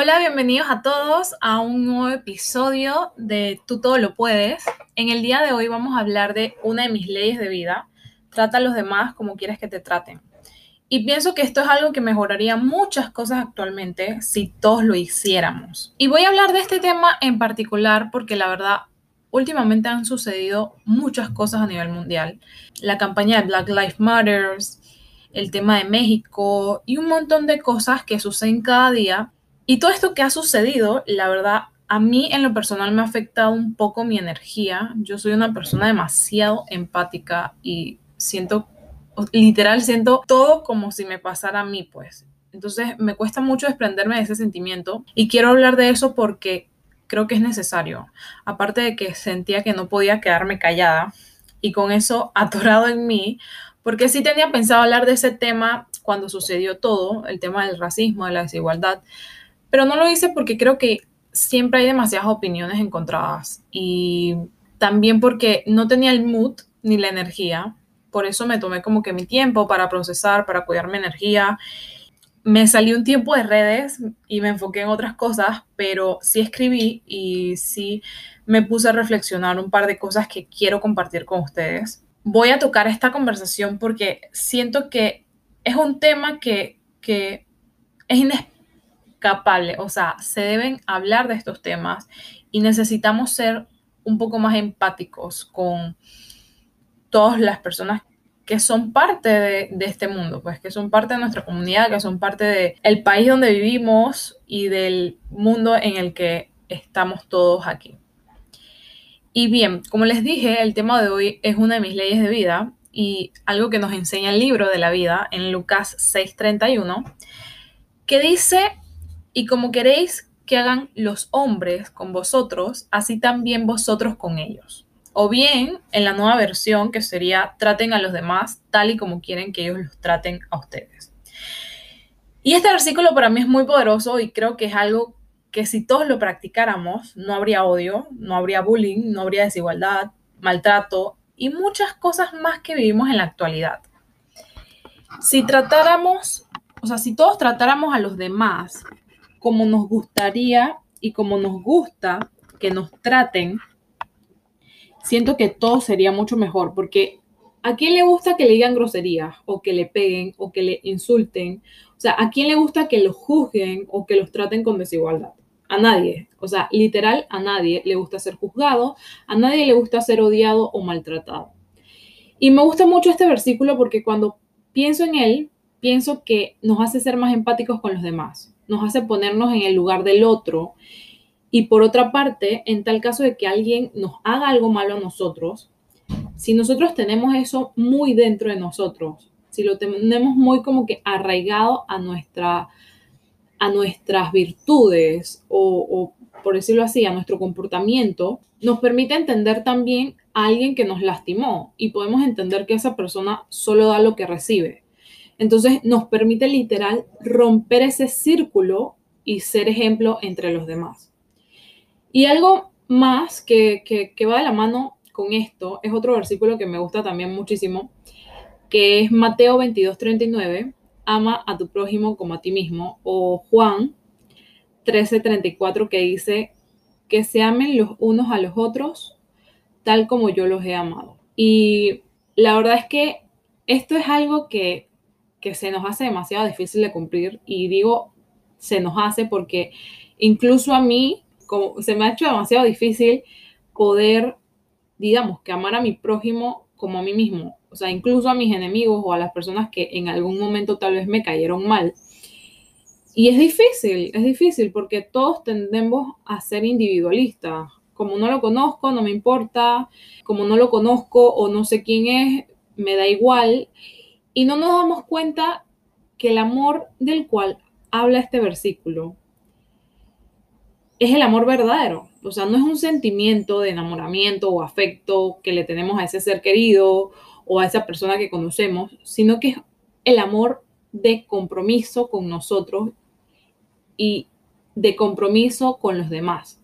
Hola, bienvenidos a todos a un nuevo episodio de Tú todo lo puedes. En el día de hoy vamos a hablar de una de mis leyes de vida. Trata a los demás como quieres que te traten. Y pienso que esto es algo que mejoraría muchas cosas actualmente si todos lo hiciéramos. Y voy a hablar de este tema en particular porque la verdad últimamente han sucedido muchas cosas a nivel mundial. La campaña de Black Lives Matter, el tema de México y un montón de cosas que suceden cada día y todo esto que ha sucedido, la verdad, a mí en lo personal me ha afectado un poco mi energía. Yo soy una persona demasiado empática y siento, literal, siento todo como si me pasara a mí, pues. Entonces me cuesta mucho desprenderme de ese sentimiento y quiero hablar de eso porque creo que es necesario. Aparte de que sentía que no podía quedarme callada y con eso atorado en mí, porque sí tenía pensado hablar de ese tema cuando sucedió todo, el tema del racismo, de la desigualdad, pero no lo hice porque creo que siempre hay demasiadas opiniones encontradas y también porque no tenía el mood ni la energía. Por eso me tomé como que mi tiempo para procesar, para cuidar mi energía. Me salí un tiempo de redes y me enfoqué en otras cosas, pero sí escribí y sí me puse a reflexionar un par de cosas que quiero compartir con ustedes. Voy a tocar esta conversación porque siento que es un tema que, que es inesperado capable, o sea, se deben hablar de estos temas y necesitamos ser un poco más empáticos con todas las personas que son parte de, este mundo, pues que son parte de nuestra comunidad, que son parte del país donde vivimos y del mundo en el que estamos todos aquí. Y bien, como les dije, el tema de hoy es una de mis leyes de vida y algo que nos enseña el libro de la vida en Lucas 6:31, que dice y como queréis que hagan los hombres con vosotros, así también vosotros con ellos. O bien, en la nueva versión, que sería traten a los demás tal y como quieren que ellos los traten a ustedes. Y este versículo para mí es muy poderoso y creo que es algo que si todos lo practicáramos, no habría odio, no habría bullying, no habría desigualdad, maltrato y muchas cosas más que vivimos en la actualidad. Si tratáramos, o sea, si todos tratáramos a los demás como nos gustaría y como nos gusta que nos traten, siento que todo sería mucho mejor, porque ¿a quién le gusta que le digan groserías o que le peguen o que le insulten? O sea, ¿a quién le gusta que los juzguen o que los traten con desigualdad? A nadie. O sea, literal, a nadie le gusta ser juzgado, a nadie le gusta ser odiado o maltratado. Y me gusta mucho este versículo porque cuando pienso en él, pienso que nos hace ser más empáticos con los demás nos hace ponernos en el lugar del otro. Y por otra parte, en tal caso de que alguien nos haga algo malo a nosotros, si nosotros tenemos eso muy dentro de nosotros, si lo tenemos muy como que arraigado a, nuestra, a nuestras virtudes o, o, por decirlo así, a nuestro comportamiento, nos permite entender también a alguien que nos lastimó y podemos entender que esa persona solo da lo que recibe. Entonces nos permite literal romper ese círculo y ser ejemplo entre los demás. Y algo más que, va de la mano con esto es otro versículo que me gusta también muchísimo, que es Mateo 22, 39, ama a tu prójimo como a ti mismo, o Juan 13, 34, que dice que se amen los unos a los otros tal como yo los he amado. Y la verdad es que esto es algo que que se nos hace demasiado difícil de cumplir y digo se nos hace porque incluso a mí como, se me ha hecho demasiado difícil poder, digamos, que amar a mi prójimo como a mí mismo, o sea, incluso a mis enemigos o a las personas que en algún momento tal vez me cayeron mal. Y es difícil, es difícil porque todos tendemos a ser individualistas. Como no lo conozco, no me importa, como no lo conozco o no sé quién es, me da igual. Y no nos damos cuenta que el amor del cual habla este versículo es el amor verdadero. O sea, no es un sentimiento de enamoramiento o afecto que le tenemos a ese ser querido o a esa persona que conocemos, sino que es el amor de compromiso con nosotros y de compromiso con los demás.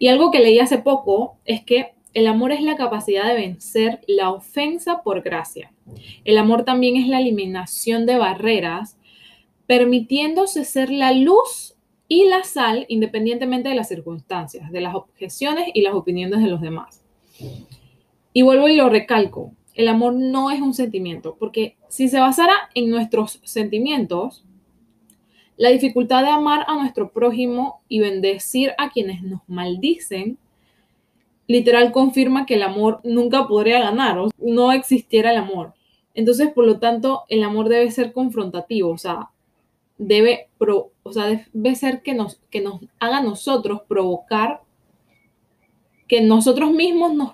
Y algo que leí hace poco es que el amor es la capacidad de vencer la ofensa por gracia. El amor también es la eliminación de barreras, permitiéndose ser la luz y la sal independientemente de las circunstancias, de las objeciones y las opiniones de los demás. Y vuelvo y lo recalco, el amor no es un sentimiento, porque si se basara en nuestros sentimientos, la dificultad de amar a nuestro prójimo y bendecir a quienes nos maldicen, literal confirma que el amor nunca podría ganar, o no existiera el amor. Entonces, por lo tanto, el amor debe ser confrontativo, o sea, debe, o sea, debe ser que nos, que nos haga nosotros provocar que nosotros mismos nos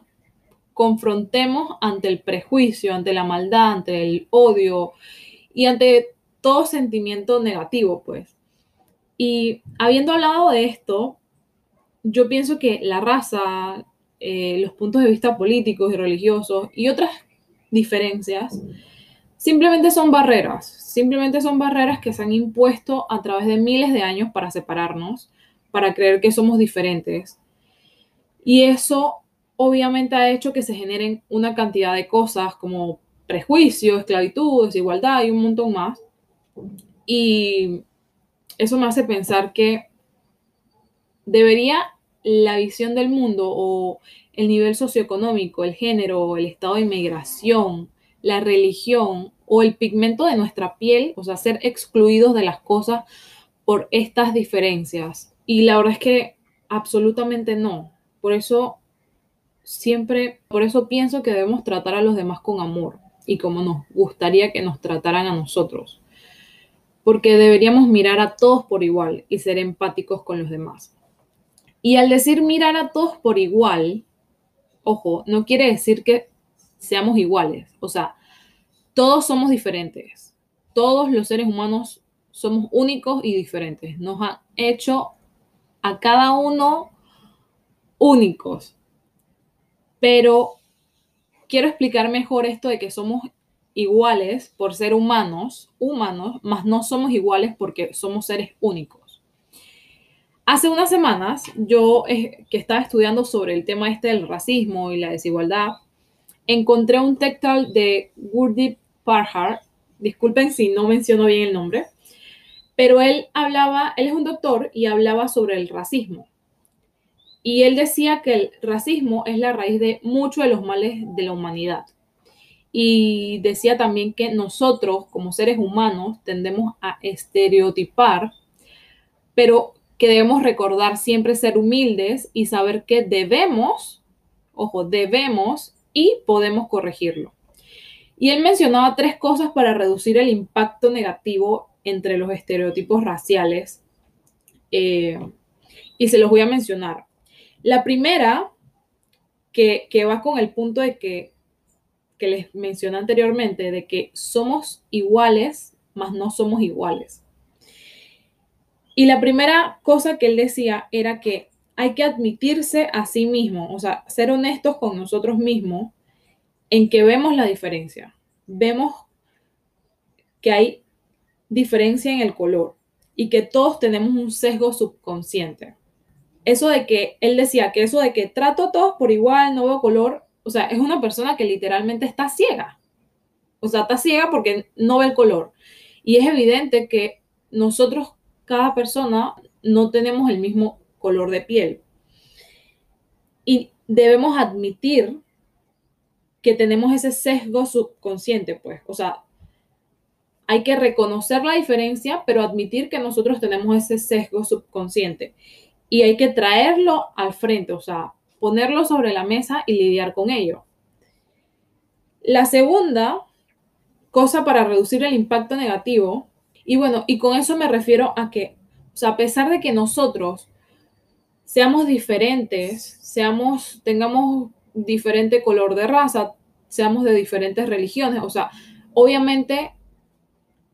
confrontemos ante el prejuicio, ante la maldad, ante el odio y ante todo sentimiento negativo, pues. Y habiendo hablado de esto, yo pienso que la raza, eh, los puntos de vista políticos y religiosos y otras diferencias simplemente son barreras, simplemente son barreras que se han impuesto a través de miles de años para separarnos, para creer que somos diferentes. Y eso obviamente ha hecho que se generen una cantidad de cosas como prejuicio, esclavitud, desigualdad y un montón más. Y eso me hace pensar que debería la visión del mundo o el nivel socioeconómico, el género, el estado de inmigración, la religión o el pigmento de nuestra piel, o sea, ser excluidos de las cosas por estas diferencias. Y la verdad es que absolutamente no. Por eso siempre, por eso pienso que debemos tratar a los demás con amor y como nos gustaría que nos trataran a nosotros porque deberíamos mirar a todos por igual y ser empáticos con los demás. Y al decir mirar a todos por igual, ojo, no quiere decir que seamos iguales, o sea, todos somos diferentes, todos los seres humanos somos únicos y diferentes, nos han hecho a cada uno únicos, pero quiero explicar mejor esto de que somos iguales por ser humanos, humanos, más no somos iguales porque somos seres únicos. Hace unas semanas, yo eh, que estaba estudiando sobre el tema este del racismo y la desigualdad, encontré un textal de Gurdeep Parhar, disculpen si no menciono bien el nombre, pero él hablaba, él es un doctor y hablaba sobre el racismo. Y él decía que el racismo es la raíz de muchos de los males de la humanidad. Y decía también que nosotros como seres humanos tendemos a estereotipar, pero que debemos recordar siempre ser humildes y saber que debemos, ojo, debemos y podemos corregirlo. Y él mencionaba tres cosas para reducir el impacto negativo entre los estereotipos raciales. Eh, y se los voy a mencionar. La primera, que, que va con el punto de que que les mencioné anteriormente, de que somos iguales, mas no somos iguales. Y la primera cosa que él decía era que hay que admitirse a sí mismo, o sea, ser honestos con nosotros mismos en que vemos la diferencia. Vemos que hay diferencia en el color y que todos tenemos un sesgo subconsciente. Eso de que él decía que eso de que trato a todos por igual, no veo color, o sea, es una persona que literalmente está ciega. O sea, está ciega porque no ve el color. Y es evidente que nosotros, cada persona, no tenemos el mismo color de piel. Y debemos admitir que tenemos ese sesgo subconsciente, pues. O sea, hay que reconocer la diferencia, pero admitir que nosotros tenemos ese sesgo subconsciente. Y hay que traerlo al frente, o sea, ponerlo sobre la mesa y lidiar con ello. La segunda cosa para reducir el impacto negativo, y bueno, y con eso me refiero a que, o sea, a pesar de que nosotros seamos diferentes, seamos, tengamos diferente color de raza, seamos de diferentes religiones, o sea, obviamente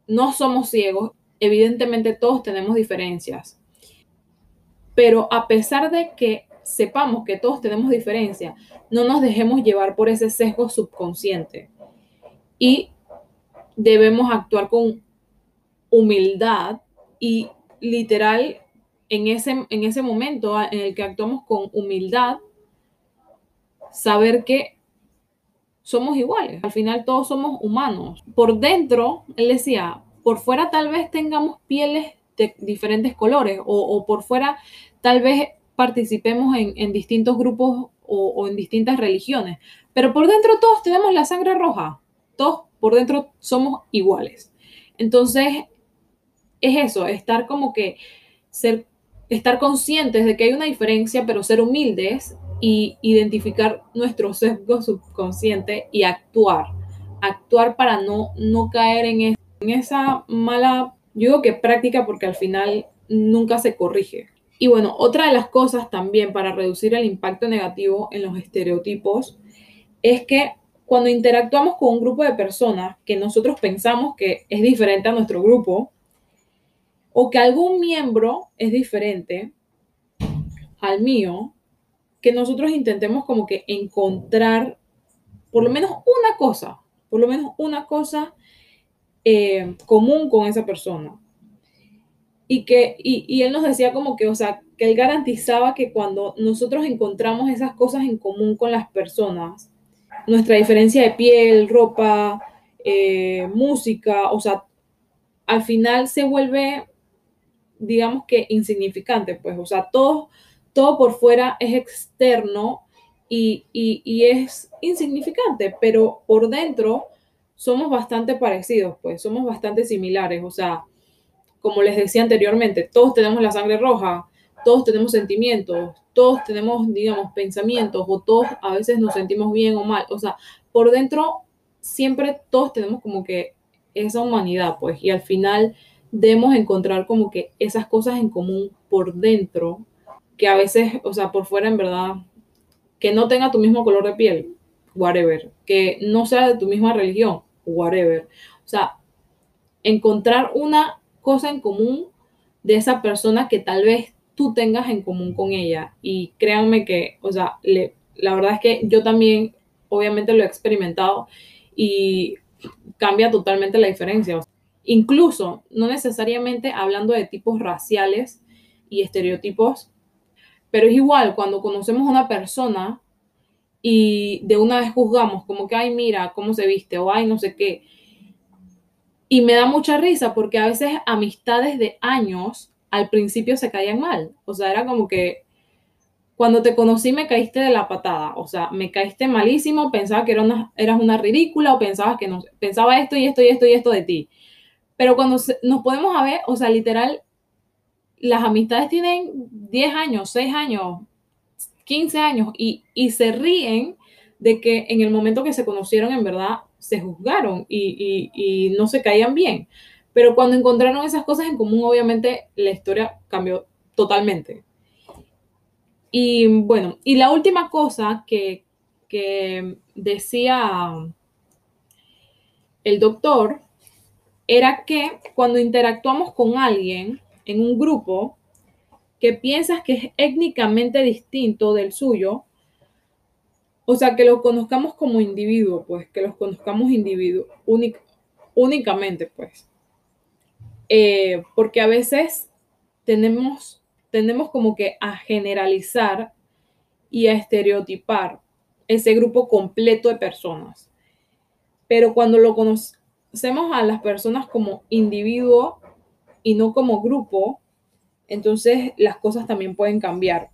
no somos ciegos, evidentemente todos tenemos diferencias, pero a pesar de que sepamos que todos tenemos diferencia, no nos dejemos llevar por ese sesgo subconsciente. Y debemos actuar con humildad y literal en ese, en ese momento en el que actuamos con humildad, saber que somos iguales. Al final todos somos humanos. Por dentro, él decía, por fuera tal vez tengamos pieles de diferentes colores o, por fuera tal vez participemos en, distintos grupos o, en distintas religiones, pero por dentro todos tenemos la sangre roja, todos por dentro somos iguales. Entonces, es eso, estar como que ser, estar conscientes de que hay una diferencia, pero ser humildes y identificar nuestro sesgo subconsciente y actuar, actuar para no, no caer en, en esa mala yo digo que práctica porque al final nunca se corrige. Y bueno, otra de las cosas también para reducir el impacto negativo en los estereotipos es que cuando interactuamos con un grupo de personas que nosotros pensamos que es diferente a nuestro grupo, o que algún miembro es diferente al mío, que nosotros intentemos como que encontrar por lo menos una cosa, por lo menos una cosa eh, común con esa persona. Y que, y, él nos decía como que, o sea, que él garantizaba que cuando nosotros encontramos esas cosas en común con las personas, nuestra diferencia de piel, ropa, eh, música, o sea, al final se vuelve, digamos que insignificante, pues, o sea, todo, todo por fuera es externo y, y es insignificante, pero por dentro somos bastante parecidos, pues somos bastante similares. O sea, como les decía anteriormente, todos tenemos la sangre roja, todos tenemos sentimientos, todos tenemos, digamos, pensamientos o todos a veces nos sentimos bien o mal. O sea, por dentro siempre todos tenemos como que esa humanidad, pues, y al final debemos encontrar como que esas cosas en común por dentro, que a veces, o sea, por fuera en verdad, que no tenga tu mismo color de piel, whatever, que no sea de tu misma religión, whatever. O sea, encontrar una cosa en común de esa persona que tal vez tú tengas en común con ella. Y créanme que, o sea, la verdad es que yo también, obviamente, lo he experimentado y cambia totalmente la diferencia. Incluso, no necesariamente hablando de tipos raciales y estereotipos, pero es igual cuando conocemos a una persona y de una vez juzgamos como que, ay, mira cómo se viste o ay, no sé qué. Y me da mucha risa porque a veces amistades de años al principio se caían mal. O sea, era como que cuando te conocí me caíste de la patada. O sea, me caíste malísimo, pensaba que eras una ridícula o pensabas que no, pensaba esto y esto y esto y esto de ti. Pero cuando nos podemos ver, o sea, literal, las amistades tienen 10 años, 6 años, 15 años y, se ríen de que en el momento que se conocieron en verdad se juzgaron y, no se caían bien. Pero cuando encontraron esas cosas en común, obviamente la historia cambió totalmente. Y bueno, y la última cosa que, que decía el doctor era que cuando interactuamos con alguien en un grupo, que piensas que es étnicamente distinto del suyo, o sea, que lo conozcamos como individuo, pues, que los conozcamos individuo, únicamente, pues. Eh, porque a veces tenemos, tenemos como que a generalizar y a estereotipar ese grupo completo de personas. Pero cuando lo conocemos a las personas como individuo y no como grupo, entonces las cosas también pueden cambiar.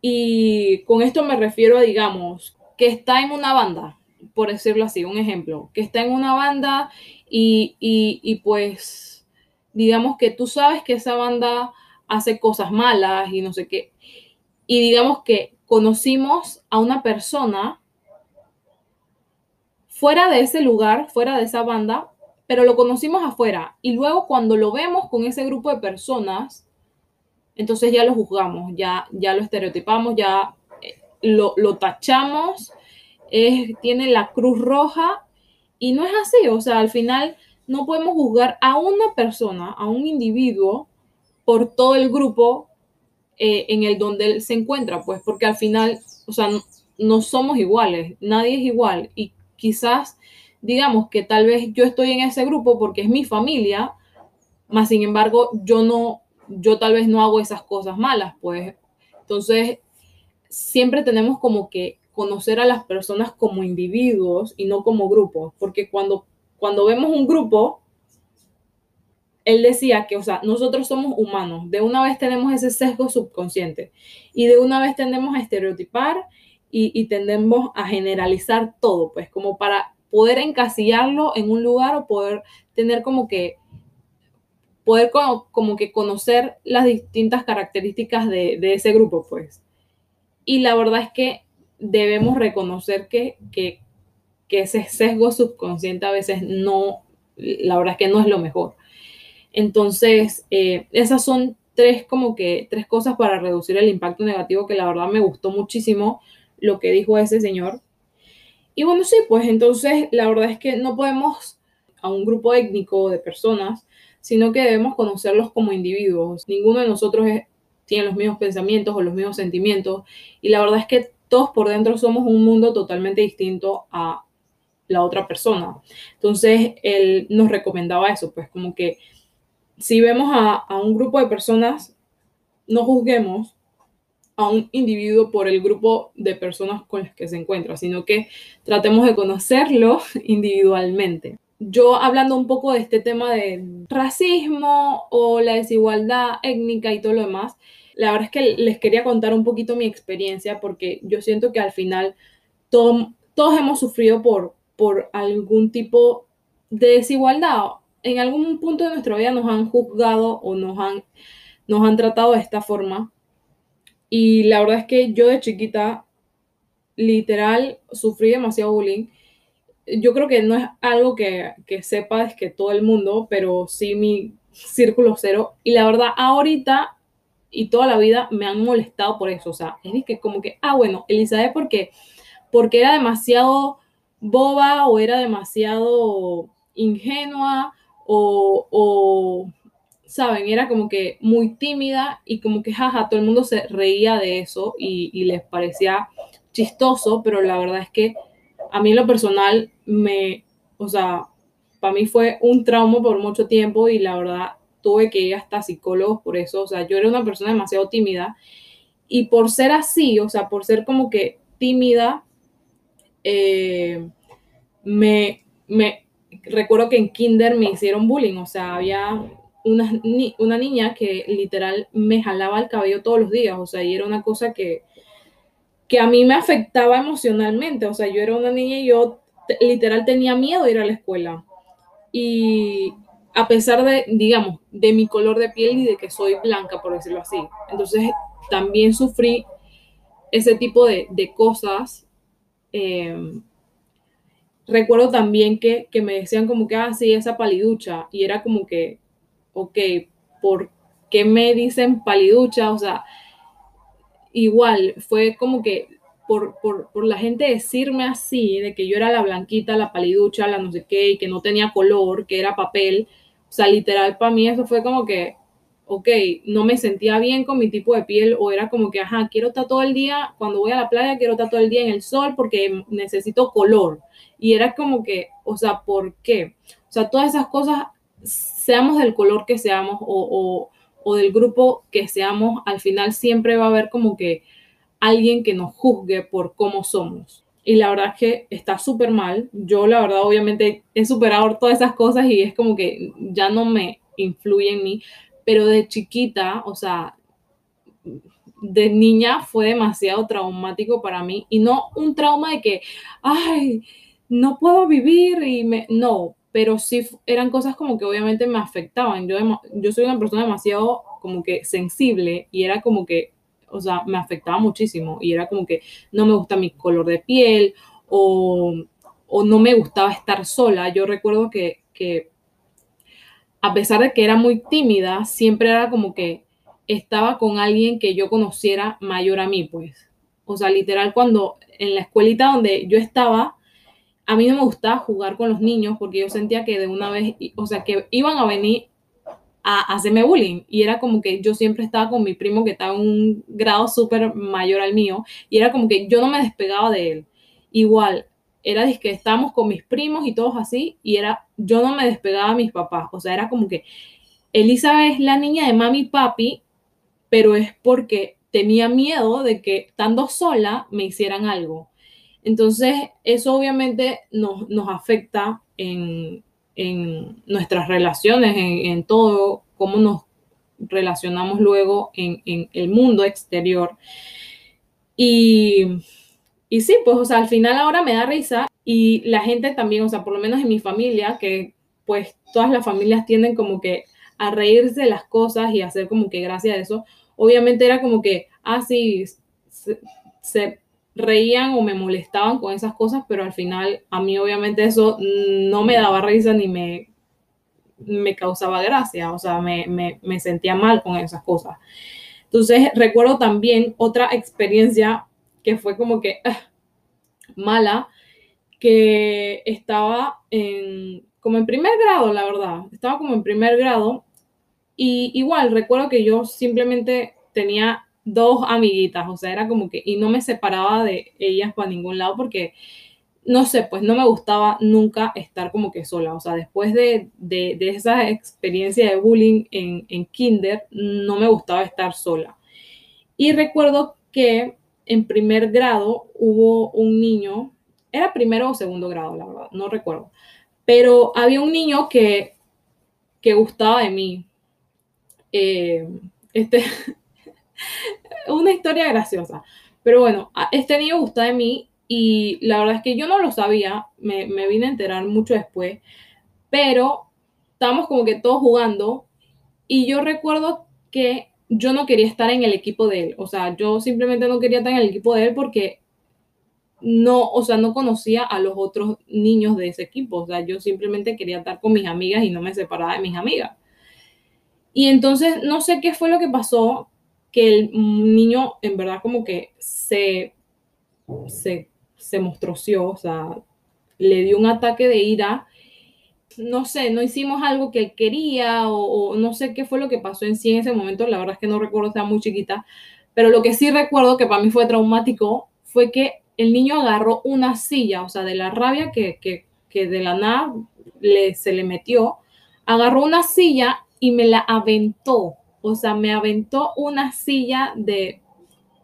Y con esto me refiero a, digamos, que está en una banda, por decirlo así, un ejemplo, que está en una banda y, y, pues, digamos que tú sabes que esa banda hace cosas malas y no sé qué. Y digamos que conocimos a una persona fuera de ese lugar, fuera de esa banda, pero lo conocimos afuera. Y luego cuando lo vemos con ese grupo de personas, entonces ya lo juzgamos, ya, ya lo estereotipamos, ya eh, lo, tachamos, tiene la cruz roja y no es así, o sea, al final no podemos juzgar a una persona, a un individuo, por todo el grupo eh, en el donde él se encuentra, pues porque al final, o sea, no, no somos iguales, nadie es igual y quizás digamos que tal vez yo estoy en ese grupo porque es mi familia, más sin embargo yo no, yo tal vez no hago esas cosas malas, pues. Entonces, siempre tenemos como que conocer a las personas como individuos y no como grupos, porque cuando, cuando vemos un grupo, él decía que, o sea, nosotros somos humanos, de una vez tenemos ese sesgo subconsciente y de una vez tendemos a estereotipar y, y tendemos a generalizar todo, pues como para poder encasillarlo en un lugar o poder tener como que poder como, que conocer las distintas características de, ese grupo, pues. Y la verdad es que debemos reconocer que, que, ese sesgo subconsciente a veces no, la verdad es que no es lo mejor. Entonces, eh, esas son tres como que tres cosas para reducir el impacto negativo que la verdad me gustó muchísimo lo que dijo ese señor. Y bueno, sí, pues entonces la verdad es que no podemos a un grupo étnico de personas sino que debemos conocerlos como individuos. Ninguno de nosotros tiene los mismos pensamientos o los mismos sentimientos y la verdad es que todos por dentro somos un mundo totalmente distinto a la otra persona. Entonces, él nos recomendaba eso, pues como que si vemos a, a un grupo de personas, no juzguemos a un individuo por el grupo de personas con las que se encuentra, sino que tratemos de conocerlo individualmente yo hablando un poco de este tema de racismo o la desigualdad étnica y todo lo demás, la verdad es que les quería contar un poquito mi experiencia porque yo siento que al final todos hemos sufrido por, por algún tipo de desigualdad. En algún punto de nuestra vida nos han juzgado o nos han, nos han tratado de esta forma. Y la verdad es que yo de chiquita, literal, sufrí demasiado bullying yo creo que no es algo que, que sepa es que todo el mundo, pero sí mi círculo cero. Y la verdad, ahorita y toda la vida me han molestado por eso. O sea, es que como que, ah, bueno, Elizabeth, porque, porque era demasiado boba o era demasiado ingenua o, o, saben, era como que muy tímida y como que, jaja, todo el mundo se reía de eso y, les parecía chistoso, pero la verdad es que a mí en lo personal me, o sea, para mí fue un trauma por mucho tiempo y la verdad tuve que ir hasta psicólogos por eso, o sea, yo era una persona demasiado tímida y por ser así, o sea, por ser como que tímida, eh, me, me recuerdo que en kinder me hicieron bullying, o sea, había una, una niña que literal me jalaba el cabello todos los días, o sea, y era una cosa que, que a mí me afectaba emocionalmente, o sea, yo era una niña y yo literal tenía miedo de ir a la escuela. Y a pesar de, digamos, de mi color de piel y de que soy blanca, por decirlo así. Entonces también sufrí ese tipo de, cosas. Em, recuerdo también que, que, me decían como que, ah, esa paliducha. Y era como que, ok, ¿por qué me dicen paliducha? O sea, igual fue como que por, la gente decirme así, de que yo era la blanquita, la paliducha, la no sé qué, y que no tenía color, que era papel, o sea, literal para mí eso fue como que, ok, no me sentía bien con mi tipo de piel, o era como que, ajá, quiero estar todo el día, cuando voy a la playa, quiero estar todo el día en el sol porque necesito color. Y era como que, o sea, ¿por qué? O sea, todas esas cosas, seamos del color que seamos o, o del grupo que seamos, al final siempre va a haber como que alguien que nos juzgue por cómo somos. Y la verdad es que está súper mal. Yo la verdad obviamente he superado todas esas cosas y es como que ya no me influye en mí. Pero de chiquita, o sea, de niña fue demasiado traumático para mí. Y no un trauma de que, ay, no puedo vivir y me... No, pero sí eran cosas como que obviamente me afectaban. Yo, yo soy una persona demasiado como que sensible y era como que o sea, me afectaba muchísimo y era como que no me gusta mi color de piel o, no me gustaba estar sola. Yo recuerdo que, que a pesar de que era muy tímida, siempre era como que estaba con alguien que yo conociera mayor a mí, pues. O sea, literal, cuando en la escuelita donde yo estaba, a mí no me gustaba jugar con los niños porque yo sentía que de una vez, o sea, que iban a venir a, hacerme bullying. Y era como que yo siempre estaba con mi primo que estaba en un grado súper mayor al mío. Y era como que yo no me despegaba de él. Igual, era que estábamos con mis primos y todos así. Y era, yo no me despegaba de mis papás. O sea, era como que Elizabeth es la niña de mami y papi, pero es porque tenía miedo de que estando sola me hicieran algo. Entonces, eso obviamente nos, nos afecta en, en nuestras relaciones, en, todo, cómo nos relacionamos luego en, el mundo exterior. Y, y sí, pues, o sea, al final ahora me da risa y la gente también, o sea, por lo menos en mi familia, que pues todas las familias tienden como que a reírse de las cosas y hacer como que gracia de eso, obviamente era como que, ah, sí, se, reían o me molestaban con esas cosas, pero al final a mí obviamente eso no me daba risa ni me, me causaba gracia, o sea, me, me sentía mal con esas cosas. Entonces recuerdo también otra experiencia que fue como que ah, mala, que estaba en, como en primer grado, la verdad, estaba como en primer grado y igual recuerdo que yo simplemente tenía dos amiguitas, o sea, era como que, y no me separaba de ellas para ningún lado porque, no sé, pues no me gustaba nunca estar como que sola, o sea, después de, de, esa experiencia de bullying en, en kinder, no me gustaba estar sola. Y recuerdo que en primer grado hubo un niño, era primero o segundo grado, la verdad, no recuerdo, pero había un niño que, que gustaba de mí. Eh, este, una historia graciosa. Pero bueno, este niño gusta de mí y la verdad es que yo no lo sabía, me, vine a enterar mucho después, pero estábamos como que todos jugando y yo recuerdo que yo no quería estar en el equipo de él, o sea, yo simplemente no quería estar en el equipo de él porque no, o sea, no conocía a los otros niños de ese equipo, o sea, yo simplemente quería estar con mis amigas y no me separaba de mis amigas. Y entonces no sé qué fue lo que pasó, que el niño en verdad como que se, se, se o sea, le dio un ataque de ira. No sé, no hicimos algo que él quería o, no sé qué fue lo que pasó en sí en ese momento. La verdad es que no recuerdo, estaba muy chiquita. Pero lo que sí recuerdo que para mí fue traumático fue que el niño agarró una silla, o sea, de la rabia que, que, que de la nada le, se le metió, agarró una silla y me la aventó o sea, me aventó una silla de,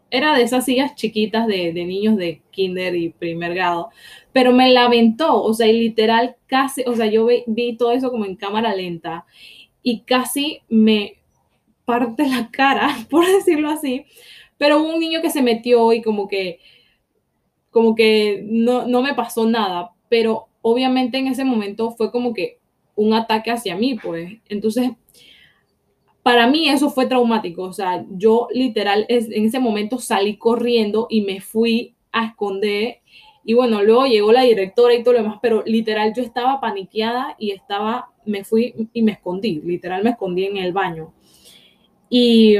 era de esas sillas chiquitas de, niños de kinder y primer grado, pero me la aventó, o sea, y literal casi, o sea, yo vi, todo eso como en cámara lenta y casi me parte la cara, por decirlo así, pero hubo un niño que se metió y como que, como que no, no me pasó nada, pero obviamente en ese momento fue como que un ataque hacia mí, pues. Entonces, para mí eso fue traumático. O sea, yo literal en ese momento salí corriendo y me fui a esconder. Y bueno, luego llegó la directora y todo lo demás, pero literal yo estaba paniqueada y estaba, me fui y me escondí, literal me escondí en el baño. Y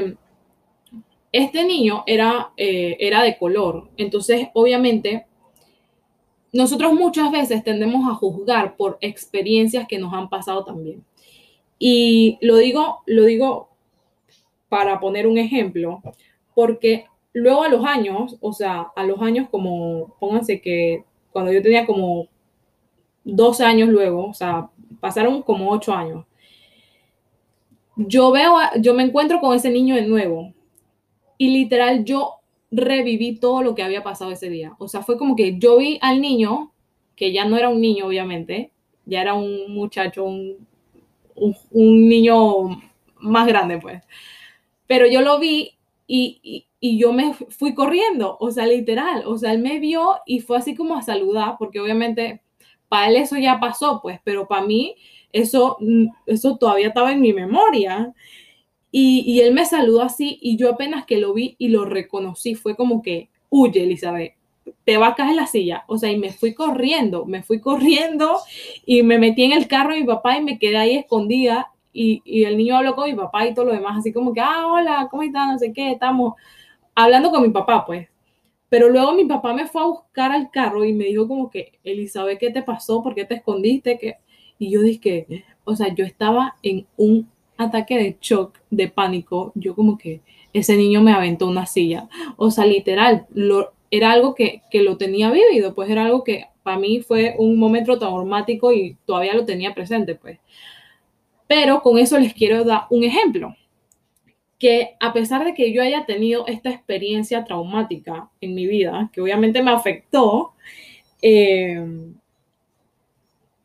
este niño era, eh, era de color, entonces obviamente nosotros muchas veces tendemos a juzgar por experiencias que nos han pasado también. Y lo digo, lo digo para poner un ejemplo, porque luego a los años, o sea, a los años como, pónganse que cuando yo tenía como dos años luego, o sea, pasaron como ocho años, yo veo, yo me encuentro con ese niño de nuevo y literal yo reviví todo lo que había pasado ese día. O sea, fue como que yo vi al niño, que ya no era un niño, obviamente, ya era un muchacho, un un, niño más grande, pues. Pero yo lo vi y, yo me fui corriendo, o sea, literal, o sea, él me vio y fue así como a saludar, porque obviamente para él eso ya pasó, pues, pero para mí eso, eso todavía estaba en mi memoria. Y, y, él me saludó así y yo apenas que lo vi y lo reconocí, fue como que, huye, Elizabeth, te va a caer la silla. O sea, y me fui corriendo, me fui corriendo y me metí en el carro de mi papá y me quedé ahí escondida. Y, y el niño habló con mi papá y todo lo demás, así como que, ah, hola, ¿cómo estás? No sé qué, estamos hablando con mi papá, pues. Pero luego mi papá me fue a buscar al carro y me dijo como que, Elizabeth, ¿qué te pasó? ¿Por qué te escondiste? ¿Qué? Y yo dije, o sea, yo estaba en un ataque de shock, de pánico. Yo como que ese niño me aventó una silla. O sea, literal, lo, era algo que, lo tenía vivido, pues era algo que para mí fue un momento traumático y todavía lo tenía presente, pues. Pero con eso les quiero dar un ejemplo, que a pesar de que yo haya tenido esta experiencia traumática en mi vida, que obviamente me afectó, eh,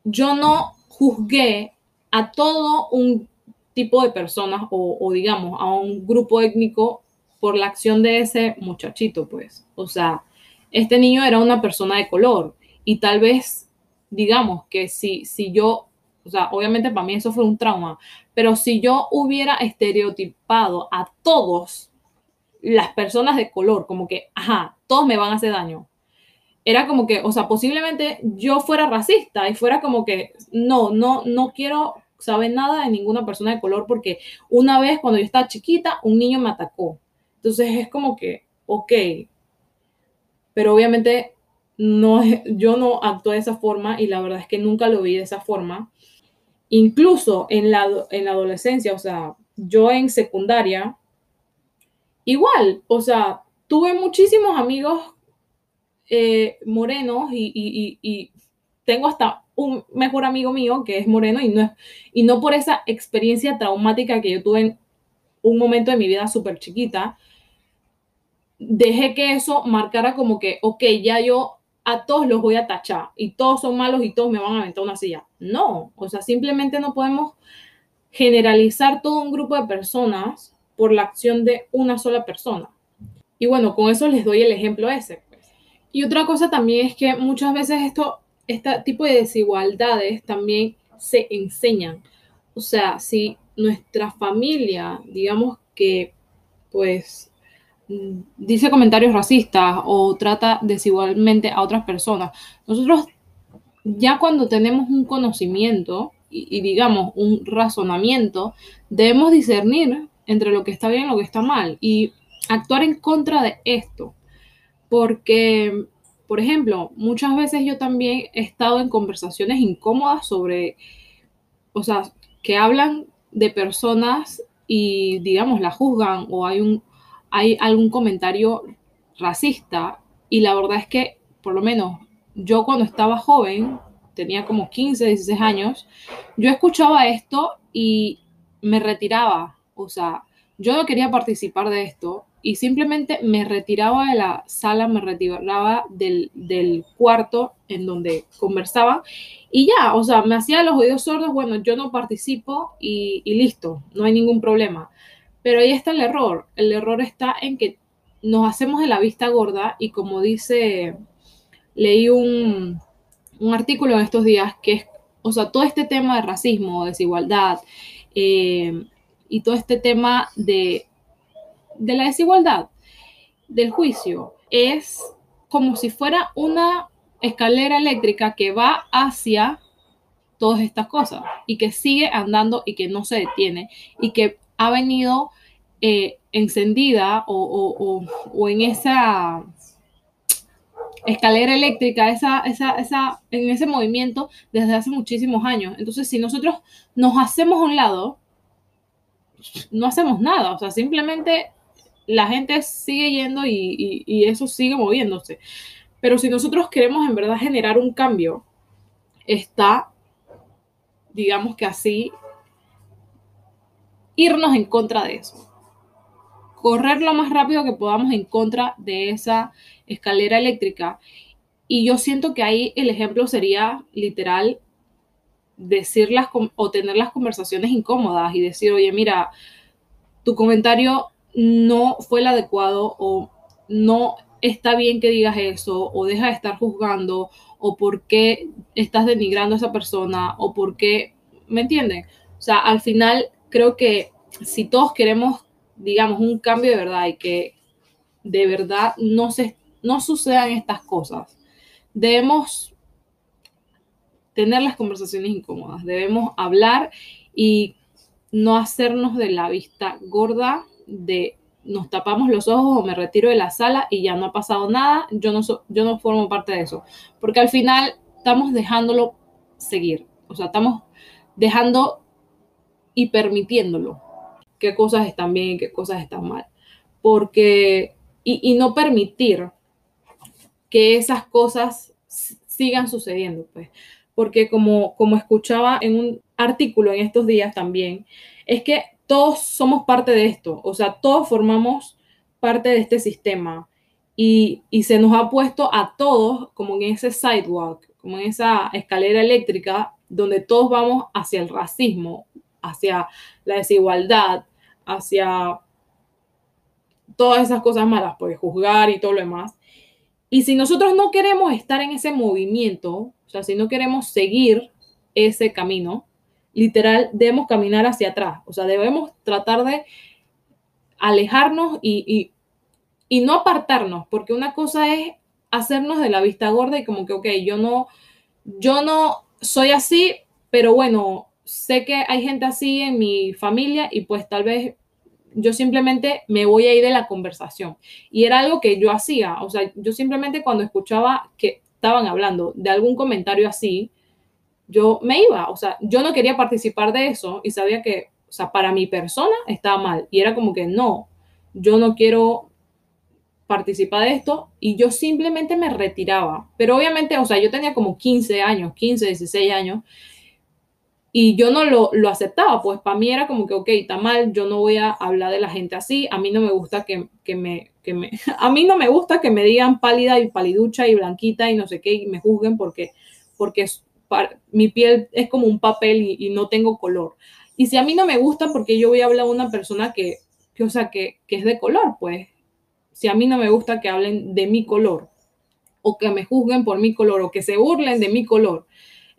yo no juzgué a todo un tipo de personas o, o, digamos a un grupo étnico por la acción de ese muchachito, pues. O sea, este niño era una persona de color y tal vez, digamos que si, si yo, o sea, obviamente para mí eso fue un trauma, pero si yo hubiera estereotipado a todos las personas de color, como que, ajá, todos me van a hacer daño. Era como que, o sea, posiblemente yo fuera racista y fuera como que, no, no, no quiero saber nada de ninguna persona de color porque una vez cuando yo estaba chiquita, un niño me atacó. Entonces es como que, ok, pero obviamente no, yo no actué de esa forma y la verdad es que nunca lo vi de esa forma. Incluso en la, en la adolescencia, o sea, yo en secundaria, igual, o sea, tuve muchísimos amigos eh, morenos y, y, tengo hasta un mejor amigo mío que es moreno y no, y no por esa experiencia traumática que yo tuve en un momento de mi vida súper chiquita, dejé que eso marcara como que, ok, ya yo a todos los voy a tachar y todos son malos y todos me van a aventar una silla. No, o sea, simplemente no podemos generalizar todo un grupo de personas por la acción de una sola persona. Y bueno, con eso les doy el ejemplo ese. Pues. Y otra cosa también es que muchas veces esto, este tipo de desigualdades también se enseñan. O sea, si nuestra familia, digamos que, pues, dice comentarios racistas o trata desigualmente a otras personas. Nosotros ya cuando tenemos un conocimiento y, digamos un razonamiento, debemos discernir entre lo que está bien y lo que está mal y actuar en contra de esto. Porque, por ejemplo, muchas veces yo también he estado en conversaciones incómodas sobre, o sea, que hablan de personas y, digamos, la juzgan o hay un hay algún comentario racista y la verdad es que, por lo menos, yo cuando estaba joven, tenía como 15, 16 años, yo escuchaba esto y me retiraba, o sea, yo no quería participar de esto y simplemente me retiraba de la sala, me retiraba del, cuarto en donde conversaba y ya, o sea, me hacía los oídos sordos, bueno, yo no participo y listo, no hay ningún problema. Pero ahí está el error. El error está en que nos hacemos de la vista gorda y como dice, leí un, artículo en estos días que es, o sea, todo este tema de racismo, desigualdad eh, y todo este tema de, de la desigualdad, del juicio, es como si fuera una escalera eléctrica que va hacia todas estas cosas y que sigue andando y que no se detiene y que ha venido eh, encendida o, en esa escalera eléctrica, esa, esa, en ese movimiento desde hace muchísimos años. Entonces, si nosotros nos hacemos a un lado, no hacemos nada, o sea, simplemente la gente sigue yendo y, y eso sigue moviéndose. Pero si nosotros queremos en verdad generar un cambio, está, digamos que así, irnos en contra de eso correr lo más rápido que podamos en contra de esa escalera eléctrica. Y yo siento que ahí el ejemplo sería literal decirlas o tener las conversaciones incómodas y decir, oye, mira, tu comentario no fue el adecuado o no está bien que digas eso o deja de estar juzgando o por qué estás denigrando a esa persona o por qué, ¿me entienden? O sea, al final creo que si todos queremos digamos, un cambio de verdad y que de verdad no, se, no sucedan estas cosas, debemos tener las conversaciones incómodas, debemos hablar y no hacernos de la vista gorda de nos tapamos los ojos o me retiro de la sala y ya no ha pasado nada, yo no, yo no formo parte de eso, porque al final estamos dejándolo seguir, o sea, estamos dejando y permitiéndolo qué cosas están bien y qué cosas están mal. Porque, y, no permitir que esas cosas sigan sucediendo, pues. Porque como, como escuchaba en un artículo en estos días también, es que todos somos parte de esto, o sea, todos formamos parte de este sistema y, y se nos ha puesto a todos como en ese sidewalk, como en esa escalera eléctrica donde todos vamos hacia el racismo, hacia la desigualdad, hacia todas esas cosas malas, pues juzgar y todo lo demás. Y si nosotros no queremos estar en ese movimiento, o sea, si no queremos seguir ese camino, literal, debemos caminar hacia atrás. O sea, debemos tratar de alejarnos y, y, no apartarnos, porque una cosa es hacernos de la vista gorda y como que, ok, yo no, yo no soy así, pero bueno, sé que hay gente así en mi familia y pues tal vez yo simplemente me voy a ir de la conversación. Y era algo que yo hacía, o sea, yo simplemente cuando escuchaba que estaban hablando de algún comentario así, yo me iba, o sea, yo no quería participar de eso y sabía que, o sea, para mi persona estaba mal. Y era como que no, yo no quiero participar de esto y yo simplemente me retiraba. Pero obviamente, o sea, yo tenía como 15 años, 15, 16 años y yo no lo, lo aceptaba, pues para mí era como que, ok, está mal, yo no voy a hablar de la gente así, a mí no me gusta que, que me, que me, a mí no me gusta que me digan pálida y paliducha y blanquita y no sé qué, y me juzguen porque, porque mi piel es como un papel y, no tengo color. Y si a mí no me gusta, porque yo voy a hablar a una persona que, que o sea, que, que es de color, pues, si a mí no me gusta que hablen de mi color, o que me juzguen por mi color, o que se burlen de mi color,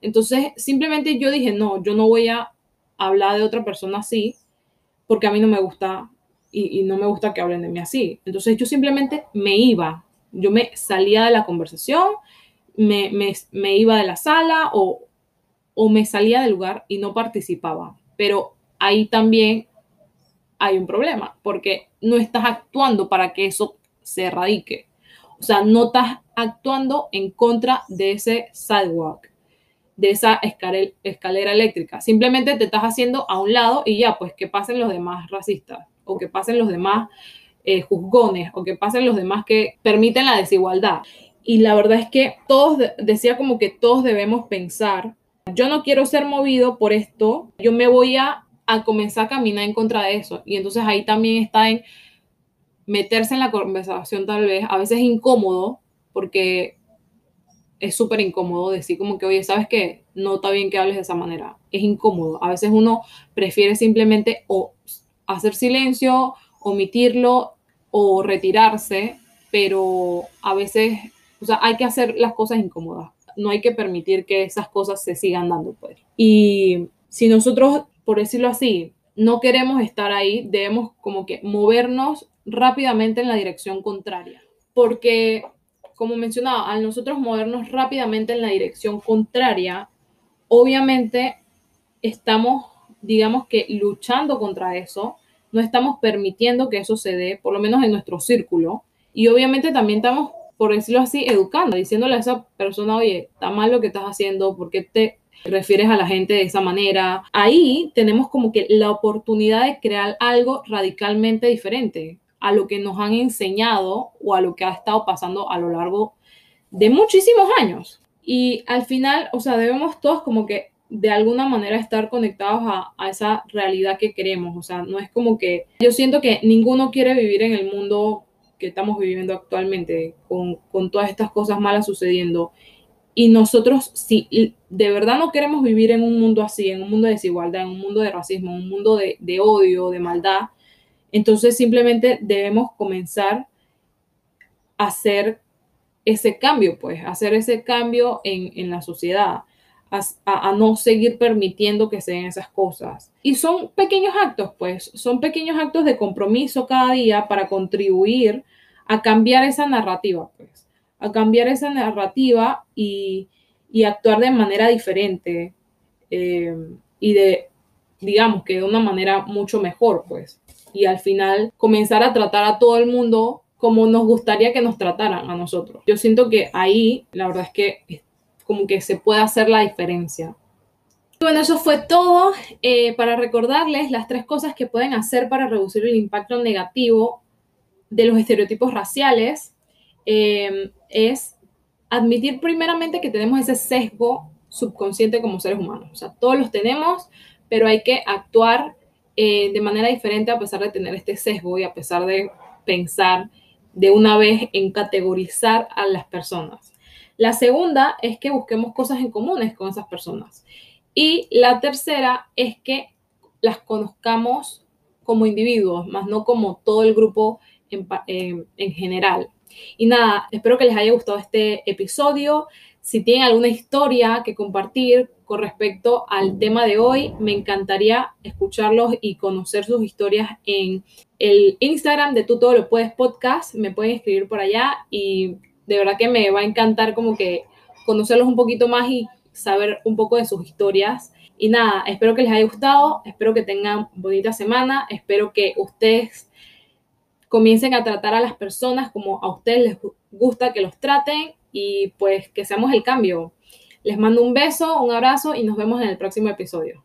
entonces, simplemente yo dije, no, yo no voy a hablar de otra persona así, porque a mí no me gusta y, no me gusta que hablen de mí así. Entonces, yo simplemente me iba, yo me salía de la conversación, me, iba de la sala o, o me salía del lugar y no participaba. Pero ahí también hay un problema, porque no estás actuando para que eso se erradique. O sea, no estás actuando en contra de ese sidewalk de esa escalera, eléctrica. Simplemente te estás haciendo a un lado y ya, pues que pasen los demás racistas o que pasen los demás eh, juzgones o que pasen los demás que permiten la desigualdad. Y la verdad es que todos, decía como que todos debemos pensar, yo no quiero ser movido por esto, yo me voy a, a comenzar a caminar en contra de eso. Y entonces ahí también está en meterse en la conversación tal vez, a veces incómodo, porque es súper incómodo decir como que, oye, ¿sabes qué? No está bien que hables de esa manera. Es incómodo. A veces uno prefiere simplemente o hacer silencio, omitirlo o retirarse, pero a veces, o sea, hay que hacer las cosas incómodas. No hay que permitir que esas cosas se sigan dando, pues. Y si nosotros, por decirlo así, no queremos estar ahí, debemos como que movernos rápidamente en la dirección contraria. Porque como mencionaba, al nosotros movernos rápidamente en la dirección contraria, obviamente estamos, digamos que, luchando contra eso, no estamos permitiendo que eso se dé, por lo menos en nuestro círculo, y obviamente también estamos, por decirlo así, educando, diciéndole a esa persona, oye, está mal lo que estás haciendo, ¿por qué te refieres a la gente de esa manera? Ahí tenemos como que la oportunidad de crear algo radicalmente diferente a lo que nos han enseñado o a lo que ha estado pasando a lo largo de muchísimos años. Y al final, o sea, debemos todos como que de alguna manera estar conectados a, esa realidad que queremos. O sea, no es como que yo siento que ninguno quiere vivir en el mundo que estamos viviendo actualmente, con, con todas estas cosas malas sucediendo. Y nosotros, si de verdad no queremos vivir en un mundo así, en un mundo de desigualdad, en un mundo de racismo, en un mundo de, de odio, de maldad, entonces simplemente debemos comenzar a hacer ese cambio, pues, hacer ese cambio en, la sociedad, a, no seguir permitiendo que se den esas cosas. Y son pequeños actos, pues, son pequeños actos de compromiso cada día para contribuir a cambiar esa narrativa, pues, a cambiar esa narrativa y, actuar de manera diferente eh, y de, digamos, que de una manera mucho mejor, pues y al final comenzar a tratar a todo el mundo como nos gustaría que nos trataran a nosotros. Yo siento que ahí la verdad es que como que se puede hacer la diferencia. Bueno, eso fue todo eh, para recordarles las tres cosas que pueden hacer para reducir el impacto negativo de los estereotipos raciales. Eh, es admitir primeramente que tenemos ese sesgo subconsciente como seres humanos. O sea, todos los tenemos, pero hay que actuar eh, de manera diferente a pesar de tener este sesgo y a pesar de pensar de una vez en categorizar a las personas. La segunda es que busquemos cosas en comunes con esas personas. Y la tercera es que las conozcamos como individuos, más no como todo el grupo en, en general. Y nada, espero que les haya gustado este episodio. Si tienen alguna historia que compartir con respecto al tema de hoy, me encantaría escucharlos y conocer sus historias en el Instagram de Tú Todo Lo Puedes Podcast. Me pueden escribir por allá y de verdad que me va a encantar como que conocerlos un poquito más y saber un poco de sus historias. Y nada, espero que les haya gustado, espero que tengan bonita semana, espero que ustedes comiencen a tratar a las personas como a ustedes les gusta que los traten y pues que seamos el cambio. Les mando un beso, un abrazo y nos vemos en el próximo episodio.